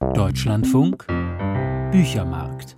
Deutschlandfunk Büchermarkt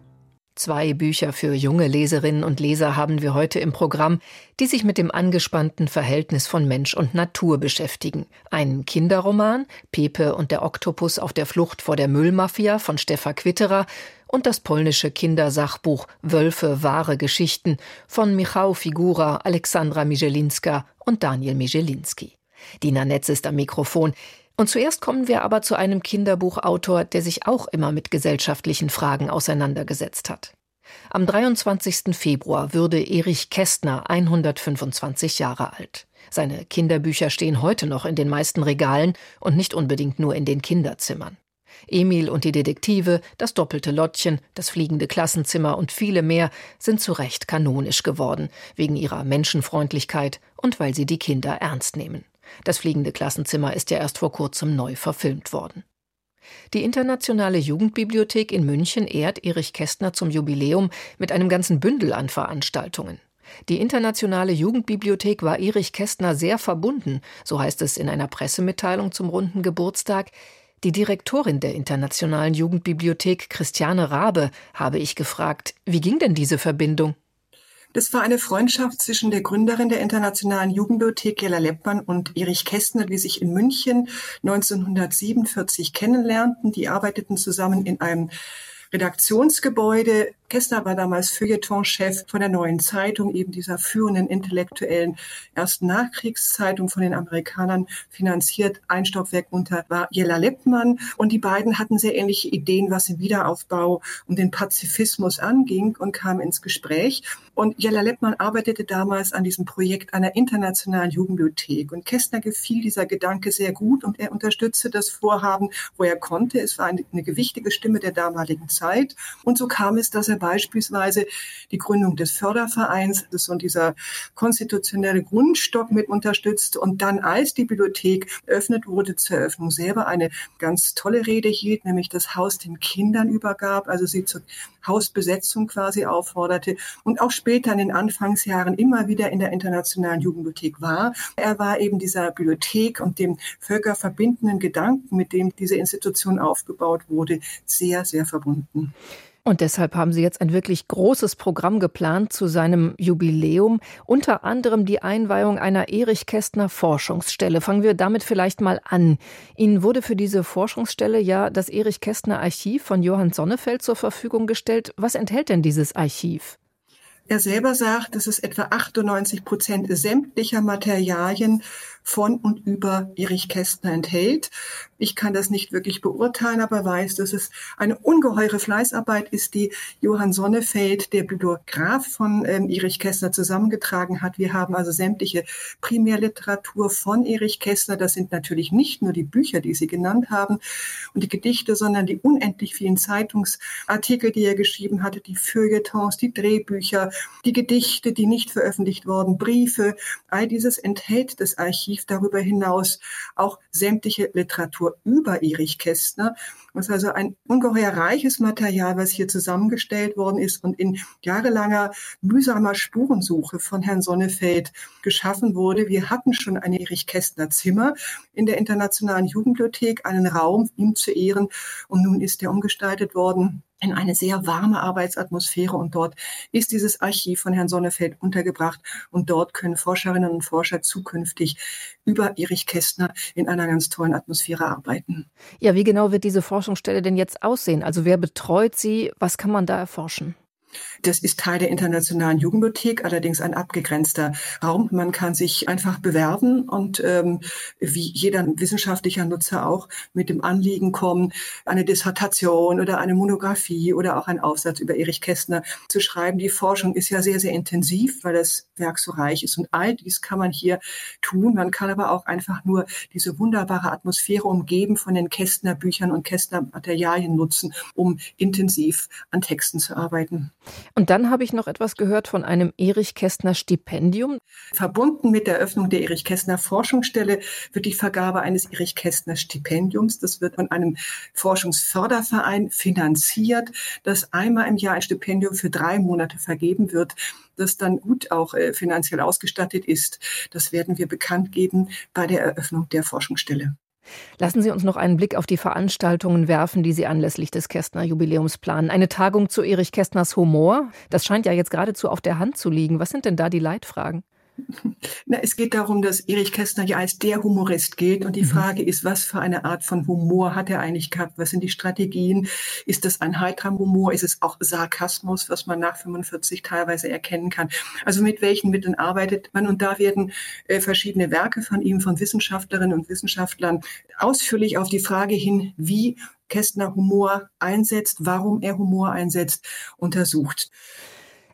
Zwei Bücher für junge Leserinnen und Leser haben wir heute im Programm, die sich mit dem angespannten Verhältnis von Mensch und Natur beschäftigen. Ein Kinderroman, Pepe und der Oktopus auf der Flucht vor der Müllmafia von Stefan Quitterer und das polnische Kindersachbuch Wölfe, wahre Geschichten von Michał Figura, Alexandra Mijelinska und Daniel Mijelinski. Dina Netz ist am Mikrofon. Und zuerst kommen wir aber zu einem Kinderbuchautor, der sich auch immer mit gesellschaftlichen Fragen auseinandergesetzt hat. Am 23. Februar würde Erich Kästner 125 Jahre alt. Seine Kinderbücher stehen heute noch in den meisten Regalen und nicht unbedingt nur in den Kinderzimmern. Emil und die Detektive, das doppelte Lottchen, das fliegende Klassenzimmer und viele mehr sind zu Recht kanonisch geworden, wegen ihrer Menschenfreundlichkeit und weil sie die Kinder ernst nehmen. Das fliegende Klassenzimmer ist ja erst vor kurzem neu verfilmt worden. Die Internationale Jugendbibliothek in München ehrt Erich Kästner zum Jubiläum mit einem ganzen Bündel an Veranstaltungen. Die Internationale Jugendbibliothek war Erich Kästner sehr verbunden, so heißt es in einer Pressemitteilung zum runden Geburtstag. Die Direktorin der Internationalen Jugendbibliothek, Christiane Rabe, habe ich gefragt, wie ging denn diese Verbindung? Das war eine Freundschaft zwischen der Gründerin der Internationalen Jugendbibliothek, Jella Leppmann, und Erich Kästner, die sich in München 1947 kennenlernten. Die arbeiteten zusammen in einem Redaktionsgebäude Kessler war damals Feuilleton-Chef von der Neuen Zeitung, eben dieser führenden intellektuellen ersten Nachkriegszeitung von den Amerikanern finanziert. Ein Stockwerk unter war Jella Lippmann. Und die beiden hatten sehr ähnliche Ideen, was den Wiederaufbau und den Pazifismus anging und kamen ins Gespräch. Und Jella Lippmann arbeitete damals an diesem Projekt einer internationalen Jugendbibliothek. Und Kästner gefiel dieser Gedanke sehr gut und er unterstützte das Vorhaben, wo er konnte. Es war eine, eine gewichtige Stimme der damaligen Zeit. Und so kam es, dass er beispielsweise die Gründung des Fördervereins das und dieser konstitutionelle Grundstock mit unterstützt und dann als die Bibliothek eröffnet wurde zur Eröffnung selber eine ganz tolle Rede hielt, nämlich das Haus den Kindern übergab, also sie zur Hausbesetzung quasi aufforderte und auch später in den Anfangsjahren immer wieder in der internationalen Jugendbibliothek war. Er war eben dieser Bibliothek und dem völkerverbindenden Gedanken, mit dem diese Institution aufgebaut wurde, sehr, sehr verbunden. Und deshalb haben Sie jetzt ein wirklich großes Programm geplant zu seinem Jubiläum, unter anderem die Einweihung einer Erich Kästner Forschungsstelle. Fangen wir damit vielleicht mal an. Ihnen wurde für diese Forschungsstelle ja das Erich Kästner Archiv von Johann Sonnefeld zur Verfügung gestellt. Was enthält denn dieses Archiv? Er selber sagt, dass es etwa 98 Prozent sämtlicher Materialien von und über Erich Kästner enthält. Ich kann das nicht wirklich beurteilen, aber weiß, dass es eine ungeheure Fleißarbeit ist, die Johann Sonnefeld, der Bibliograf von ähm, Erich Kästner, zusammengetragen hat. Wir haben also sämtliche Primärliteratur von Erich Kästner. Das sind natürlich nicht nur die Bücher, die Sie genannt haben und die Gedichte, sondern die unendlich vielen Zeitungsartikel, die er geschrieben hatte, die Feuilletons, die Drehbücher, die Gedichte, die nicht veröffentlicht wurden, Briefe. All dieses enthält das Archiv Archiv darüber hinaus auch sämtliche Literatur über Erich Kästner. Das ist also ein ungeheuer reiches Material, was hier zusammengestellt worden ist und in jahrelanger mühsamer Spurensuche von Herrn Sonnefeld geschaffen wurde. Wir hatten schon ein Erich Kästner Zimmer in der Internationalen Jugendbibliothek, einen Raum, ihm zu ehren. Und nun ist er umgestaltet worden in eine sehr warme Arbeitsatmosphäre und dort ist dieses Archiv von Herrn Sonnefeld untergebracht und dort können Forscherinnen und Forscher zukünftig über Erich Kästner in einer ganz tollen Atmosphäre arbeiten. Ja, wie genau wird diese Forschungsstelle denn jetzt aussehen? Also wer betreut sie? Was kann man da erforschen? Das ist Teil der Internationalen Jugendbibliothek, allerdings ein abgegrenzter Raum. Man kann sich einfach bewerben und ähm, wie jeder wissenschaftlicher Nutzer auch mit dem Anliegen kommen, eine Dissertation oder eine Monographie oder auch einen Aufsatz über Erich Kästner zu schreiben. Die Forschung ist ja sehr, sehr intensiv, weil das Werk so reich ist und all dies kann man hier tun. Man kann aber auch einfach nur diese wunderbare Atmosphäre umgeben von den Kästner Büchern und Kästner Materialien nutzen, um intensiv an Texten zu arbeiten. Und dann habe ich noch etwas gehört von einem Erich Kästner Stipendium. Verbunden mit der Eröffnung der Erich Kästner Forschungsstelle wird die Vergabe eines Erich Kästner Stipendiums. Das wird von einem Forschungsförderverein finanziert, das einmal im Jahr ein Stipendium für drei Monate vergeben wird, das dann gut auch äh, finanziell ausgestattet ist. Das werden wir bekannt geben bei der Eröffnung der Forschungsstelle. Lassen Sie uns noch einen Blick auf die Veranstaltungen werfen, die Sie anlässlich des Kästner Jubiläums planen. Eine Tagung zu Erich Kästners Humor. Das scheint ja jetzt geradezu auf der Hand zu liegen. Was sind denn da die Leitfragen? Na, es geht darum, dass Erich Kästner ja als der Humorist gilt. Und die mhm. Frage ist, was für eine Art von Humor hat er eigentlich gehabt? Was sind die Strategien? Ist das ein heiterer Humor? Ist es auch Sarkasmus, was man nach 45 teilweise erkennen kann? Also mit welchen Mitteln arbeitet man? Und da werden äh, verschiedene Werke von ihm, von Wissenschaftlerinnen und Wissenschaftlern ausführlich auf die Frage hin, wie Kästner Humor einsetzt, warum er Humor einsetzt, untersucht.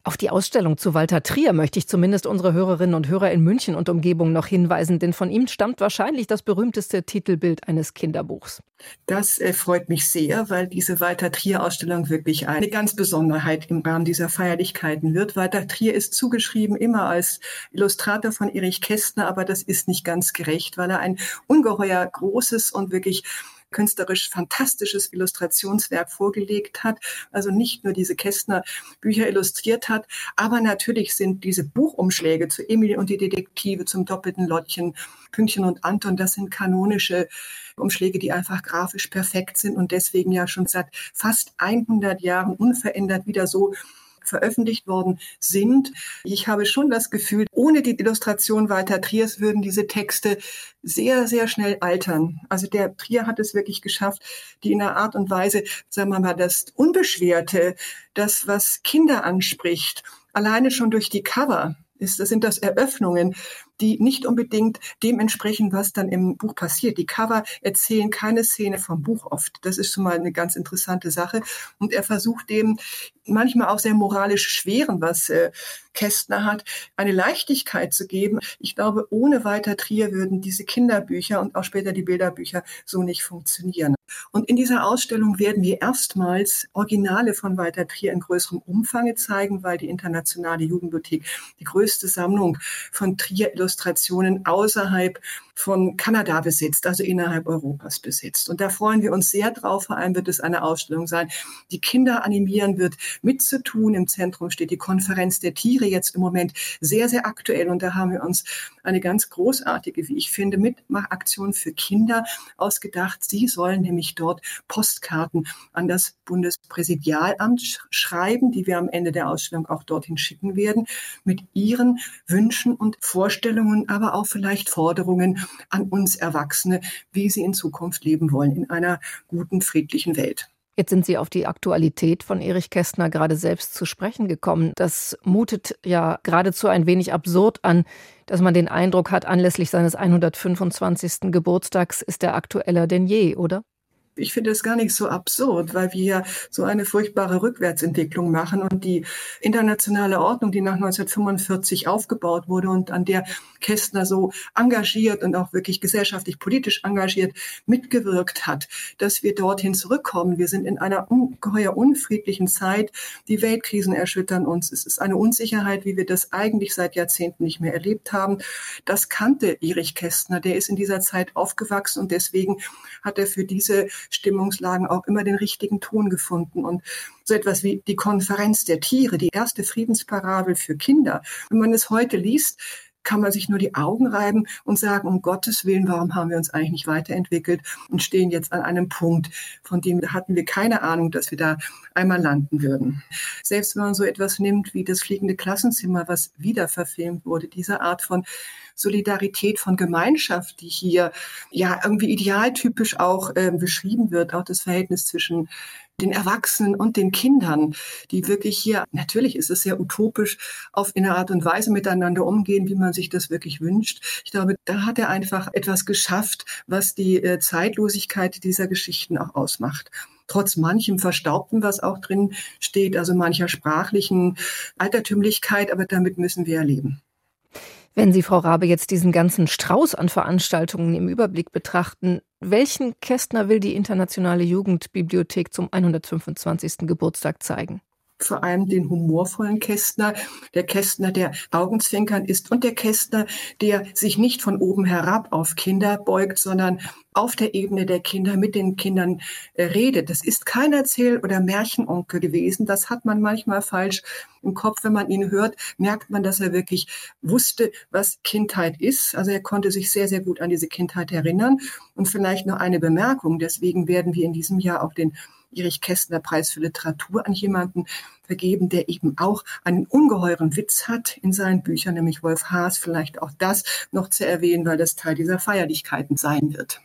Auf die Ausstellung zu Walter Trier möchte ich zumindest unsere Hörerinnen und Hörer in München und Umgebung noch hinweisen, denn von ihm stammt wahrscheinlich das berühmteste Titelbild eines Kinderbuchs. Das äh, freut mich sehr, weil diese Walter Trier Ausstellung wirklich eine ganz Besonderheit im Rahmen dieser Feierlichkeiten wird. Walter Trier ist zugeschrieben immer als Illustrator von Erich Kästner, aber das ist nicht ganz gerecht, weil er ein ungeheuer großes und wirklich künstlerisch fantastisches Illustrationswerk vorgelegt hat. Also nicht nur diese Kästner Bücher illustriert hat, aber natürlich sind diese Buchumschläge zu Emil und die Detektive, zum doppelten Lottchen, Pünktchen und Anton, das sind kanonische Umschläge, die einfach grafisch perfekt sind und deswegen ja schon seit fast 100 Jahren unverändert wieder so veröffentlicht worden sind. Ich habe schon das Gefühl, ohne die Illustration Walter Triers würden diese Texte sehr, sehr schnell altern. Also der Trier hat es wirklich geschafft, die in einer Art und Weise, sagen wir mal, das Unbeschwerte, das, was Kinder anspricht, alleine schon durch die Cover, ist, das sind das Eröffnungen, die nicht unbedingt dem entsprechen, was dann im Buch passiert. Die Cover erzählen keine Szene vom Buch oft. Das ist schon mal eine ganz interessante Sache. Und er versucht dem manchmal auch sehr moralisch schweren, was äh, Kästner hat, eine Leichtigkeit zu geben. Ich glaube, ohne Walter Trier würden diese Kinderbücher und auch später die Bilderbücher so nicht funktionieren. Und in dieser Ausstellung werden wir erstmals Originale von Walter Trier in größerem Umfang zeigen, weil die Internationale Jugendbibliothek die größte Sammlung von Trier Illustrationen außerhalb von Kanada besitzt, also innerhalb Europas besitzt. Und da freuen wir uns sehr drauf. Vor allem wird es eine Ausstellung sein, die Kinder animieren wird, mitzutun. Im Zentrum steht die Konferenz der Tiere jetzt im Moment sehr, sehr aktuell. Und da haben wir uns eine ganz großartige, wie ich finde, Mitmachaktion für Kinder ausgedacht. Sie sollen nämlich dort Postkarten an das Bundespräsidialamt schreiben, die wir am Ende der Ausstellung auch dorthin schicken werden, mit ihren Wünschen und Vorstellungen, aber auch vielleicht Forderungen an uns Erwachsene, wie sie in Zukunft leben wollen in einer guten, friedlichen Welt. Jetzt sind Sie auf die Aktualität von Erich Kästner gerade selbst zu sprechen gekommen. Das mutet ja geradezu ein wenig absurd an, dass man den Eindruck hat, anlässlich seines 125. Geburtstags ist er aktueller denn je, oder? Ich finde es gar nicht so absurd, weil wir so eine furchtbare Rückwärtsentwicklung machen und die internationale Ordnung, die nach 1945 aufgebaut wurde und an der Kästner so engagiert und auch wirklich gesellschaftlich politisch engagiert mitgewirkt hat, dass wir dorthin zurückkommen. Wir sind in einer ungeheuer unfriedlichen Zeit. Die Weltkrisen erschüttern uns. Es ist eine Unsicherheit, wie wir das eigentlich seit Jahrzehnten nicht mehr erlebt haben. Das kannte Erich Kästner. Der ist in dieser Zeit aufgewachsen und deswegen hat er für diese Stimmungslagen auch immer den richtigen Ton gefunden. Und so etwas wie die Konferenz der Tiere, die erste Friedensparabel für Kinder, wenn man es heute liest, kann man sich nur die Augen reiben und sagen, um Gottes Willen, warum haben wir uns eigentlich nicht weiterentwickelt und stehen jetzt an einem Punkt, von dem hatten wir keine Ahnung, dass wir da einmal landen würden. Selbst wenn man so etwas nimmt wie das fliegende Klassenzimmer, was wieder verfilmt wurde, diese Art von Solidarität von Gemeinschaft, die hier ja irgendwie idealtypisch auch äh, beschrieben wird, auch das Verhältnis zwischen den Erwachsenen und den Kindern, die wirklich hier, natürlich ist es sehr utopisch, auf eine Art und Weise miteinander umgehen, wie man sich das wirklich wünscht. Ich glaube, da hat er einfach etwas geschafft, was die äh, Zeitlosigkeit dieser Geschichten auch ausmacht trotz manchem Verstaubten, was auch drin steht, also mancher sprachlichen Altertümlichkeit, aber damit müssen wir ja leben. Wenn Sie, Frau Rabe, jetzt diesen ganzen Strauß an Veranstaltungen im Überblick betrachten, welchen Kästner will die Internationale Jugendbibliothek zum 125. Geburtstag zeigen? Vor allem den humorvollen Kästner, der Kästner, der Augenzwinkern ist und der Kästner, der sich nicht von oben herab auf Kinder beugt, sondern auf der Ebene der Kinder mit den Kindern äh, redet. Das ist kein Erzähl- oder Märchenonkel gewesen. Das hat man manchmal falsch im Kopf. Wenn man ihn hört, merkt man, dass er wirklich wusste, was Kindheit ist. Also er konnte sich sehr, sehr gut an diese Kindheit erinnern. Und vielleicht noch eine Bemerkung. Deswegen werden wir in diesem Jahr auch den Erich Kästner Preis für Literatur an jemanden vergeben, der eben auch einen ungeheuren Witz hat in seinen Büchern, nämlich Wolf Haas. Vielleicht auch das noch zu erwähnen, weil das Teil dieser Feierlichkeiten sein wird.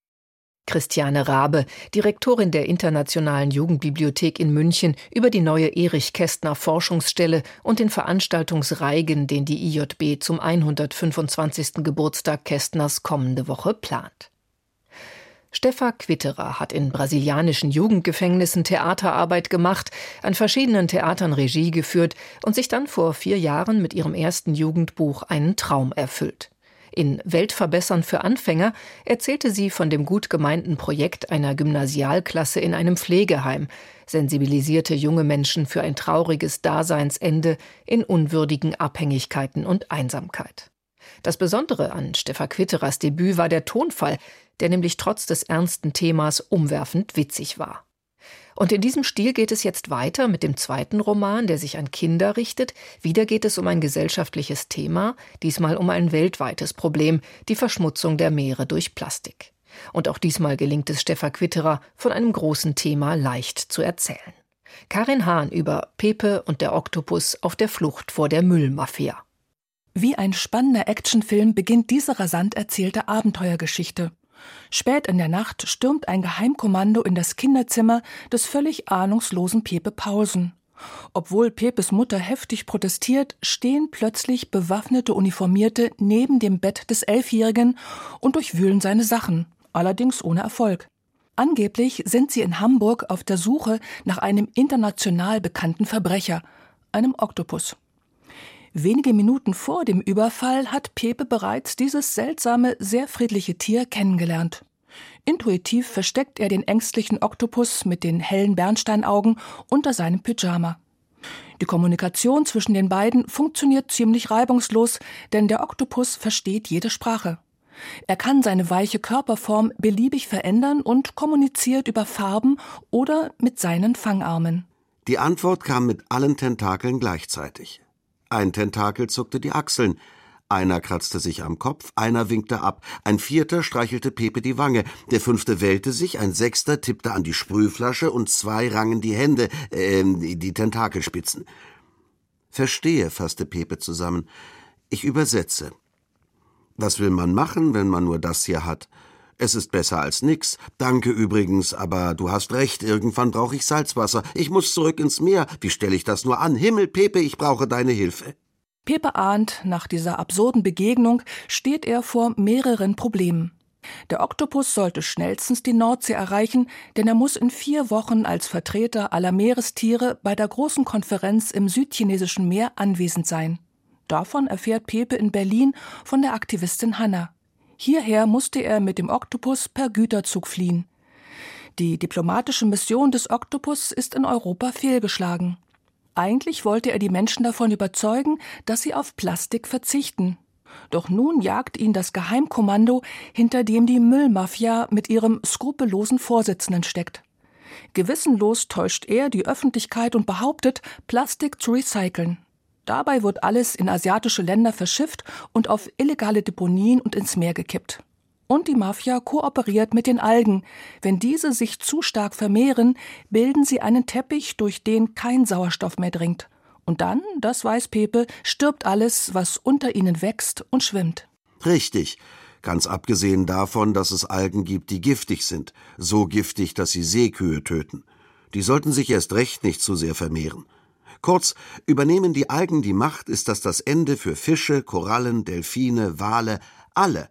Christiane Rabe, Direktorin der Internationalen Jugendbibliothek in München, über die neue Erich Kästner Forschungsstelle und den Veranstaltungsreigen, den die IJB zum 125. Geburtstag Kästners kommende Woche plant. Steffa Quitterer hat in brasilianischen Jugendgefängnissen Theaterarbeit gemacht, an verschiedenen Theatern Regie geführt und sich dann vor vier Jahren mit ihrem ersten Jugendbuch einen Traum erfüllt. In Weltverbessern für Anfänger erzählte sie von dem gut gemeinten Projekt einer Gymnasialklasse in einem Pflegeheim, sensibilisierte junge Menschen für ein trauriges Daseinsende in unwürdigen Abhängigkeiten und Einsamkeit. Das Besondere an Steffa Quitterers Debüt war der Tonfall, der nämlich trotz des ernsten Themas umwerfend witzig war. Und in diesem Stil geht es jetzt weiter mit dem zweiten Roman, der sich an Kinder richtet. Wieder geht es um ein gesellschaftliches Thema, diesmal um ein weltweites Problem, die Verschmutzung der Meere durch Plastik. Und auch diesmal gelingt es Steffa Quitterer, von einem großen Thema leicht zu erzählen. Karin Hahn über Pepe und der Oktopus auf der Flucht vor der Müllmafia. Wie ein spannender Actionfilm beginnt diese rasant erzählte Abenteuergeschichte. Spät in der Nacht stürmt ein Geheimkommando in das Kinderzimmer des völlig ahnungslosen Pepe Pausen. Obwohl Pepes Mutter heftig protestiert, stehen plötzlich bewaffnete Uniformierte neben dem Bett des Elfjährigen und durchwühlen seine Sachen, allerdings ohne Erfolg. Angeblich sind sie in Hamburg auf der Suche nach einem international bekannten Verbrecher, einem Oktopus. Wenige Minuten vor dem Überfall hat Pepe bereits dieses seltsame, sehr friedliche Tier kennengelernt. Intuitiv versteckt er den ängstlichen Oktopus mit den hellen Bernsteinaugen unter seinem Pyjama. Die Kommunikation zwischen den beiden funktioniert ziemlich reibungslos, denn der Oktopus versteht jede Sprache. Er kann seine weiche Körperform beliebig verändern und kommuniziert über Farben oder mit seinen Fangarmen. Die Antwort kam mit allen Tentakeln gleichzeitig. Ein Tentakel zuckte die Achseln, einer kratzte sich am Kopf, einer winkte ab, ein vierter streichelte Pepe die Wange, der fünfte wählte sich, ein sechster tippte an die Sprühflasche und zwei rangen die Hände, äh, die Tentakelspitzen. Verstehe, fasste Pepe zusammen. Ich übersetze. Was will man machen, wenn man nur das hier hat? Es ist besser als nix. Danke übrigens, aber du hast recht, irgendwann brauche ich Salzwasser. Ich muss zurück ins Meer. Wie stelle ich das nur an? Himmel, Pepe, ich brauche deine Hilfe. Pepe ahnt, nach dieser absurden Begegnung steht er vor mehreren Problemen. Der Oktopus sollte schnellstens die Nordsee erreichen, denn er muss in vier Wochen als Vertreter aller Meerestiere bei der großen Konferenz im südchinesischen Meer anwesend sein. Davon erfährt Pepe in Berlin von der Aktivistin Hanna. Hierher musste er mit dem Oktopus per Güterzug fliehen. Die diplomatische Mission des Oktopus ist in Europa fehlgeschlagen. Eigentlich wollte er die Menschen davon überzeugen, dass sie auf Plastik verzichten. Doch nun jagt ihn das Geheimkommando, hinter dem die Müllmafia mit ihrem skrupellosen Vorsitzenden steckt. Gewissenlos täuscht er die Öffentlichkeit und behauptet, Plastik zu recyceln. Dabei wird alles in asiatische Länder verschifft und auf illegale Deponien und ins Meer gekippt. Und die Mafia kooperiert mit den Algen. Wenn diese sich zu stark vermehren, bilden sie einen Teppich, durch den kein Sauerstoff mehr dringt. Und dann, das weiß Pepe, stirbt alles, was unter ihnen wächst und schwimmt. Richtig. Ganz abgesehen davon, dass es Algen gibt, die giftig sind. So giftig, dass sie Seekühe töten. Die sollten sich erst recht nicht zu sehr vermehren. Kurz, übernehmen die Algen die Macht, ist das das Ende für Fische, Korallen, Delfine, Wale, alle.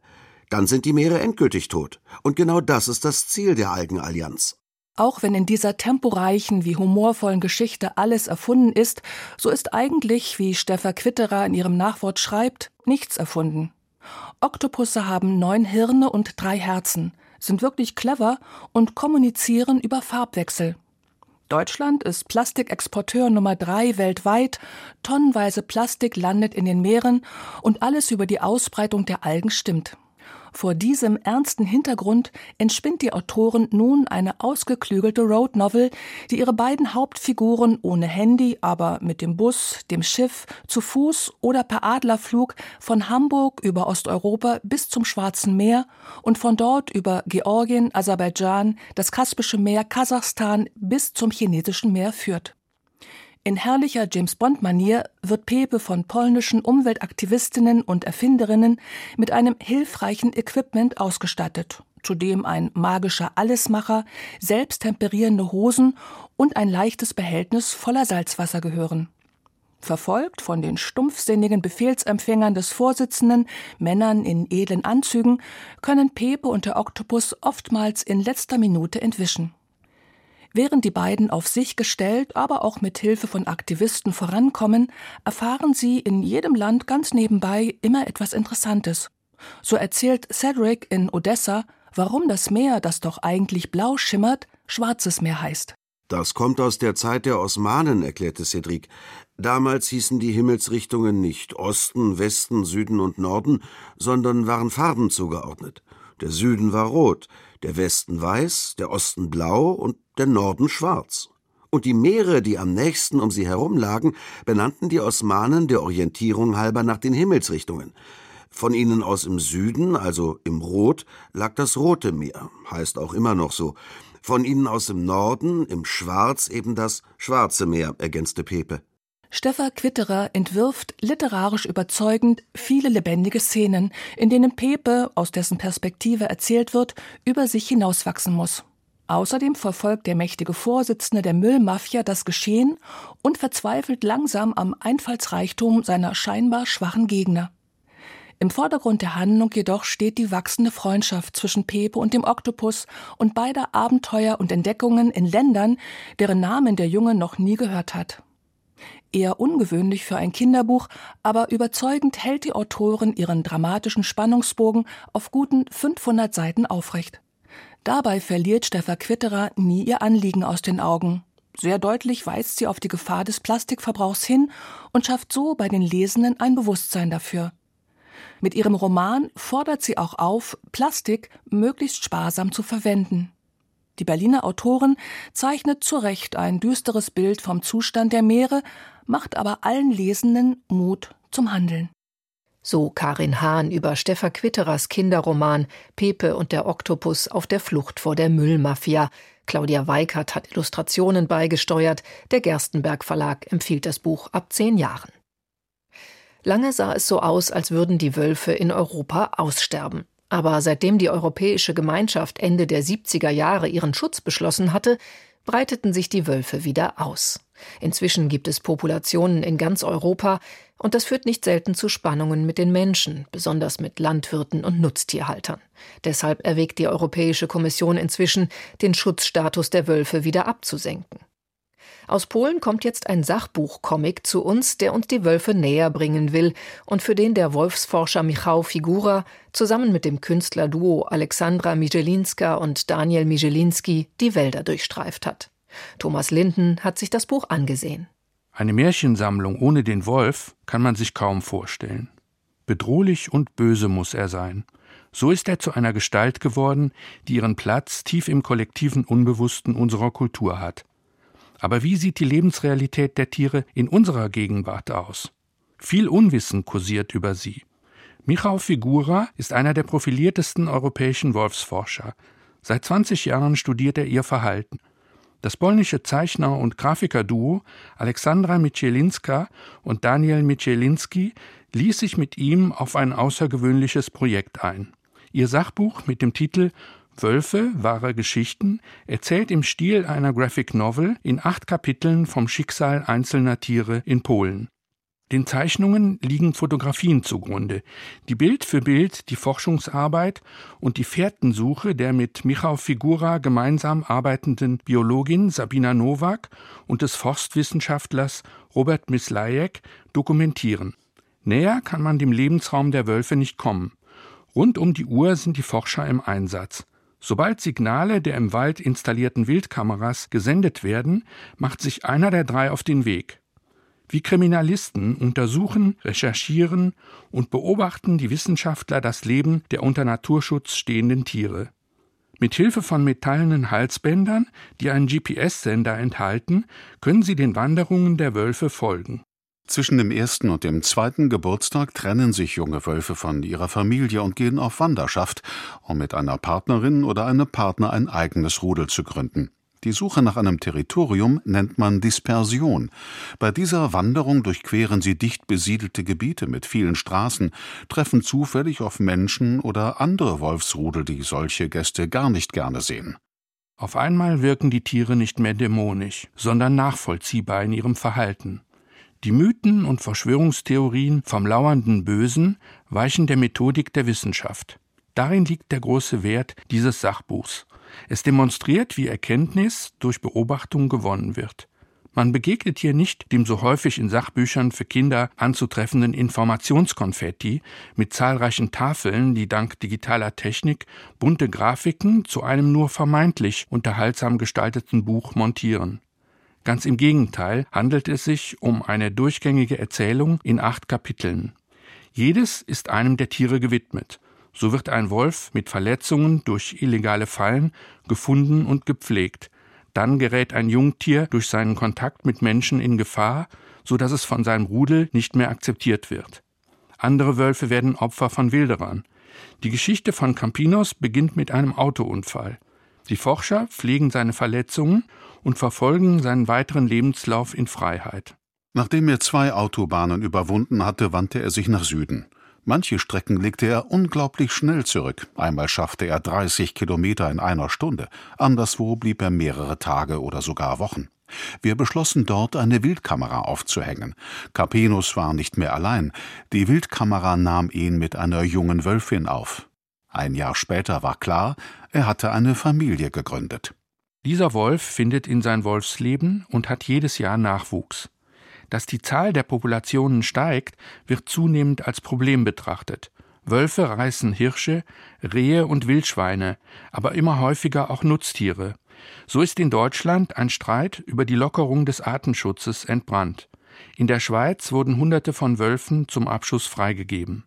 Dann sind die Meere endgültig tot. Und genau das ist das Ziel der Algenallianz. Auch wenn in dieser temporeichen wie humorvollen Geschichte alles erfunden ist, so ist eigentlich, wie Steffa Quitterer in ihrem Nachwort schreibt, nichts erfunden. Oktopusse haben neun Hirne und drei Herzen, sind wirklich clever und kommunizieren über Farbwechsel. Deutschland ist Plastikexporteur Nummer drei weltweit. Tonnenweise Plastik landet in den Meeren und alles über die Ausbreitung der Algen stimmt. Vor diesem ernsten Hintergrund entspinnt die Autorin nun eine ausgeklügelte Road Novel, die ihre beiden Hauptfiguren ohne Handy, aber mit dem Bus, dem Schiff, zu Fuß oder per Adlerflug von Hamburg über Osteuropa bis zum Schwarzen Meer und von dort über Georgien, Aserbaidschan, das Kaspische Meer, Kasachstan bis zum chinesischen Meer führt. In herrlicher James Bond-Manier wird Pepe von polnischen Umweltaktivistinnen und Erfinderinnen mit einem hilfreichen Equipment ausgestattet, zudem ein magischer Allesmacher, selbsttemperierende Hosen und ein leichtes Behältnis voller Salzwasser gehören. Verfolgt von den stumpfsinnigen Befehlsempfängern des Vorsitzenden, Männern in edlen Anzügen, können Pepe und der Oktopus oftmals in letzter Minute entwischen. Während die beiden auf sich gestellt, aber auch mit Hilfe von Aktivisten vorankommen, erfahren sie in jedem Land ganz nebenbei immer etwas Interessantes. So erzählt Cedric in Odessa, warum das Meer, das doch eigentlich blau schimmert, Schwarzes Meer heißt. Das kommt aus der Zeit der Osmanen, erklärte Cedric. Damals hießen die Himmelsrichtungen nicht Osten, Westen, Süden und Norden, sondern waren Farben zugeordnet. Der Süden war rot, der Westen weiß, der Osten blau und der Norden schwarz. Und die Meere, die am nächsten um sie herum lagen, benannten die Osmanen der Orientierung halber nach den Himmelsrichtungen. Von ihnen aus im Süden, also im Rot, lag das Rote Meer, heißt auch immer noch so. Von ihnen aus im Norden, im Schwarz, eben das Schwarze Meer, ergänzte Pepe. Stefan Quitterer entwirft literarisch überzeugend viele lebendige Szenen, in denen Pepe, aus dessen Perspektive erzählt wird, über sich hinauswachsen muss. Außerdem verfolgt der mächtige Vorsitzende der Müllmafia das Geschehen und verzweifelt langsam am Einfallsreichtum seiner scheinbar schwachen Gegner. Im Vordergrund der Handlung jedoch steht die wachsende Freundschaft zwischen Pepe und dem Oktopus und beider Abenteuer und Entdeckungen in Ländern, deren Namen der Junge noch nie gehört hat. Eher ungewöhnlich für ein Kinderbuch, aber überzeugend hält die Autorin ihren dramatischen Spannungsbogen auf guten 500 Seiten aufrecht. Dabei verliert Steffa Quitterer nie ihr Anliegen aus den Augen. Sehr deutlich weist sie auf die Gefahr des Plastikverbrauchs hin und schafft so bei den Lesenden ein Bewusstsein dafür. Mit ihrem Roman fordert sie auch auf, Plastik möglichst sparsam zu verwenden. Die Berliner Autorin zeichnet zu Recht ein düsteres Bild vom Zustand der Meere, macht aber allen Lesenden Mut zum Handeln. So Karin Hahn über Steffa Quitterers Kinderroman Pepe und der Oktopus auf der Flucht vor der Müllmafia. Claudia Weikert hat Illustrationen beigesteuert. Der Gerstenberg Verlag empfiehlt das Buch ab zehn Jahren. Lange sah es so aus, als würden die Wölfe in Europa aussterben. Aber seitdem die Europäische Gemeinschaft Ende der 70er Jahre ihren Schutz beschlossen hatte, breiteten sich die Wölfe wieder aus. Inzwischen gibt es Populationen in ganz Europa, und das führt nicht selten zu Spannungen mit den Menschen, besonders mit Landwirten und Nutztierhaltern. Deshalb erwägt die Europäische Kommission inzwischen, den Schutzstatus der Wölfe wieder abzusenken. Aus Polen kommt jetzt ein Sachbuchcomic zu uns, der uns die Wölfe näher bringen will und für den der Wolfsforscher Michał Figura zusammen mit dem Künstlerduo Alexandra Mijelinska und Daniel Mijelinski die Wälder durchstreift hat. Thomas Linden hat sich das Buch angesehen. Eine Märchensammlung ohne den Wolf kann man sich kaum vorstellen. Bedrohlich und böse muss er sein. So ist er zu einer Gestalt geworden, die ihren Platz tief im kollektiven Unbewussten unserer Kultur hat. Aber wie sieht die Lebensrealität der Tiere in unserer Gegenwart aus? Viel Unwissen kursiert über sie. Michał Figura ist einer der profiliertesten europäischen Wolfsforscher. Seit 20 Jahren studiert er ihr Verhalten. Das polnische Zeichner- und Grafikerduo Alexandra Michelinska und Daniel Michelinski ließ sich mit ihm auf ein außergewöhnliches Projekt ein. Ihr Sachbuch mit dem Titel Wölfe, wahre Geschichten, erzählt im Stil einer Graphic Novel in acht Kapiteln vom Schicksal einzelner Tiere in Polen. Den Zeichnungen liegen Fotografien zugrunde, die Bild für Bild die Forschungsarbeit und die Fährtensuche der mit Michał Figura gemeinsam arbeitenden Biologin Sabina Nowak und des Forstwissenschaftlers Robert Mislajek dokumentieren. Näher kann man dem Lebensraum der Wölfe nicht kommen. Rund um die Uhr sind die Forscher im Einsatz. Sobald Signale der im Wald installierten Wildkameras gesendet werden, macht sich einer der drei auf den Weg. Wie Kriminalisten untersuchen, recherchieren und beobachten die Wissenschaftler das Leben der unter Naturschutz stehenden Tiere. Mit Hilfe von metallenen Halsbändern, die einen GPS-Sender enthalten, können sie den Wanderungen der Wölfe folgen. Zwischen dem ersten und dem zweiten Geburtstag trennen sich junge Wölfe von ihrer Familie und gehen auf Wanderschaft, um mit einer Partnerin oder einem Partner ein eigenes Rudel zu gründen. Die Suche nach einem Territorium nennt man Dispersion. Bei dieser Wanderung durchqueren sie dicht besiedelte Gebiete mit vielen Straßen, treffen zufällig auf Menschen oder andere Wolfsrudel, die solche Gäste gar nicht gerne sehen. Auf einmal wirken die Tiere nicht mehr dämonisch, sondern nachvollziehbar in ihrem Verhalten. Die Mythen und Verschwörungstheorien vom lauernden Bösen weichen der Methodik der Wissenschaft. Darin liegt der große Wert dieses Sachbuchs. Es demonstriert, wie Erkenntnis durch Beobachtung gewonnen wird. Man begegnet hier nicht dem so häufig in Sachbüchern für Kinder anzutreffenden Informationskonfetti mit zahlreichen Tafeln, die dank digitaler Technik bunte Grafiken zu einem nur vermeintlich unterhaltsam gestalteten Buch montieren. Ganz im Gegenteil handelt es sich um eine durchgängige Erzählung in acht Kapiteln. Jedes ist einem der Tiere gewidmet. So wird ein Wolf mit Verletzungen durch illegale Fallen gefunden und gepflegt. Dann gerät ein Jungtier durch seinen Kontakt mit Menschen in Gefahr, so dass es von seinem Rudel nicht mehr akzeptiert wird. Andere Wölfe werden Opfer von Wilderern. Die Geschichte von Campinos beginnt mit einem Autounfall. Die Forscher pflegen seine Verletzungen und verfolgen seinen weiteren Lebenslauf in Freiheit. Nachdem er zwei Autobahnen überwunden hatte, wandte er sich nach Süden. Manche Strecken legte er unglaublich schnell zurück. Einmal schaffte er 30 Kilometer in einer Stunde. Anderswo blieb er mehrere Tage oder sogar Wochen. Wir beschlossen dort eine Wildkamera aufzuhängen. Capenus war nicht mehr allein. Die Wildkamera nahm ihn mit einer jungen Wölfin auf. Ein Jahr später war klar, er hatte eine Familie gegründet. Dieser Wolf findet in sein Wolfsleben und hat jedes Jahr Nachwuchs. Dass die Zahl der Populationen steigt, wird zunehmend als Problem betrachtet. Wölfe reißen Hirsche, Rehe und Wildschweine, aber immer häufiger auch Nutztiere. So ist in Deutschland ein Streit über die Lockerung des Artenschutzes entbrannt. In der Schweiz wurden Hunderte von Wölfen zum Abschuss freigegeben.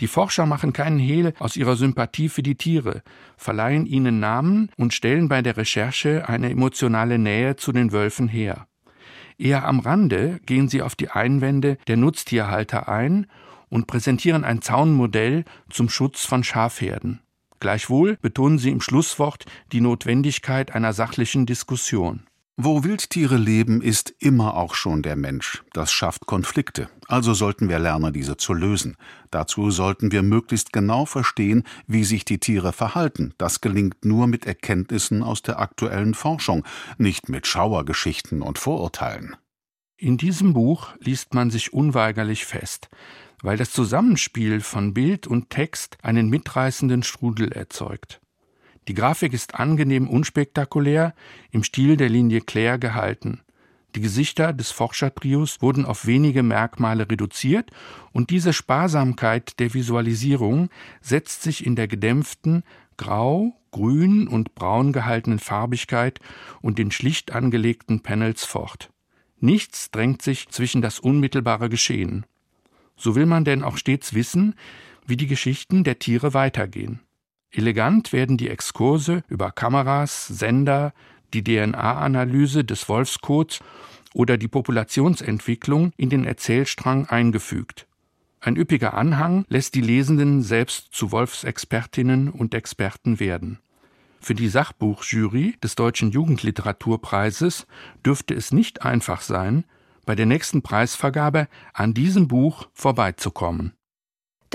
Die Forscher machen keinen Hehl aus ihrer Sympathie für die Tiere, verleihen ihnen Namen und stellen bei der Recherche eine emotionale Nähe zu den Wölfen her. Eher am Rande gehen sie auf die Einwände der Nutztierhalter ein und präsentieren ein Zaunmodell zum Schutz von Schafherden. Gleichwohl betonen sie im Schlusswort die Notwendigkeit einer sachlichen Diskussion. Wo Wildtiere leben, ist immer auch schon der Mensch. Das schafft Konflikte. Also sollten wir lernen, diese zu lösen. Dazu sollten wir möglichst genau verstehen, wie sich die Tiere verhalten. Das gelingt nur mit Erkenntnissen aus der aktuellen Forschung, nicht mit Schauergeschichten und Vorurteilen. In diesem Buch liest man sich unweigerlich fest, weil das Zusammenspiel von Bild und Text einen mitreißenden Strudel erzeugt. Die Grafik ist angenehm unspektakulär, im Stil der Linie Claire gehalten. Die Gesichter des Forschertrios wurden auf wenige Merkmale reduziert und diese Sparsamkeit der Visualisierung setzt sich in der gedämpften, grau, grün und braun gehaltenen Farbigkeit und den schlicht angelegten Panels fort. Nichts drängt sich zwischen das unmittelbare Geschehen. So will man denn auch stets wissen, wie die Geschichten der Tiere weitergehen. Elegant werden die Exkurse über Kameras, Sender, die DNA-Analyse des Wolfskots oder die Populationsentwicklung in den Erzählstrang eingefügt. Ein üppiger Anhang lässt die Lesenden selbst zu Wolfsexpertinnen und Experten werden. Für die Sachbuchjury des Deutschen Jugendliteraturpreises dürfte es nicht einfach sein, bei der nächsten Preisvergabe an diesem Buch vorbeizukommen.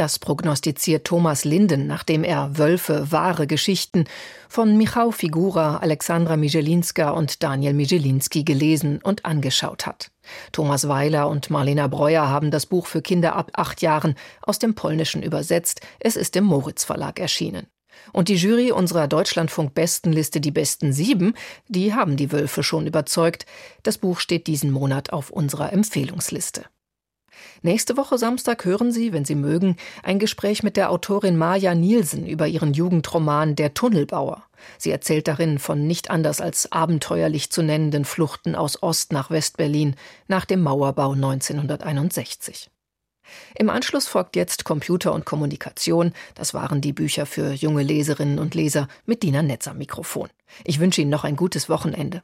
Das prognostiziert Thomas Linden, nachdem er Wölfe, wahre Geschichten von Michał Figura, Alexandra Mijelinska und Daniel Mijelinski gelesen und angeschaut hat. Thomas Weiler und Marlena Breuer haben das Buch für Kinder ab acht Jahren aus dem Polnischen übersetzt. Es ist im Moritz Verlag erschienen. Und die Jury unserer Deutschlandfunk-Bestenliste Die besten sieben, die haben die Wölfe schon überzeugt. Das Buch steht diesen Monat auf unserer Empfehlungsliste. Nächste Woche Samstag hören Sie, wenn Sie mögen, ein Gespräch mit der Autorin Maja Nielsen über ihren Jugendroman Der Tunnelbauer. Sie erzählt darin von nicht anders als abenteuerlich zu nennenden Fluchten aus Ost nach Westberlin nach dem Mauerbau 1961. Im Anschluss folgt jetzt Computer und Kommunikation. Das waren die Bücher für junge Leserinnen und Leser mit Dina Netz am Mikrofon. Ich wünsche Ihnen noch ein gutes Wochenende.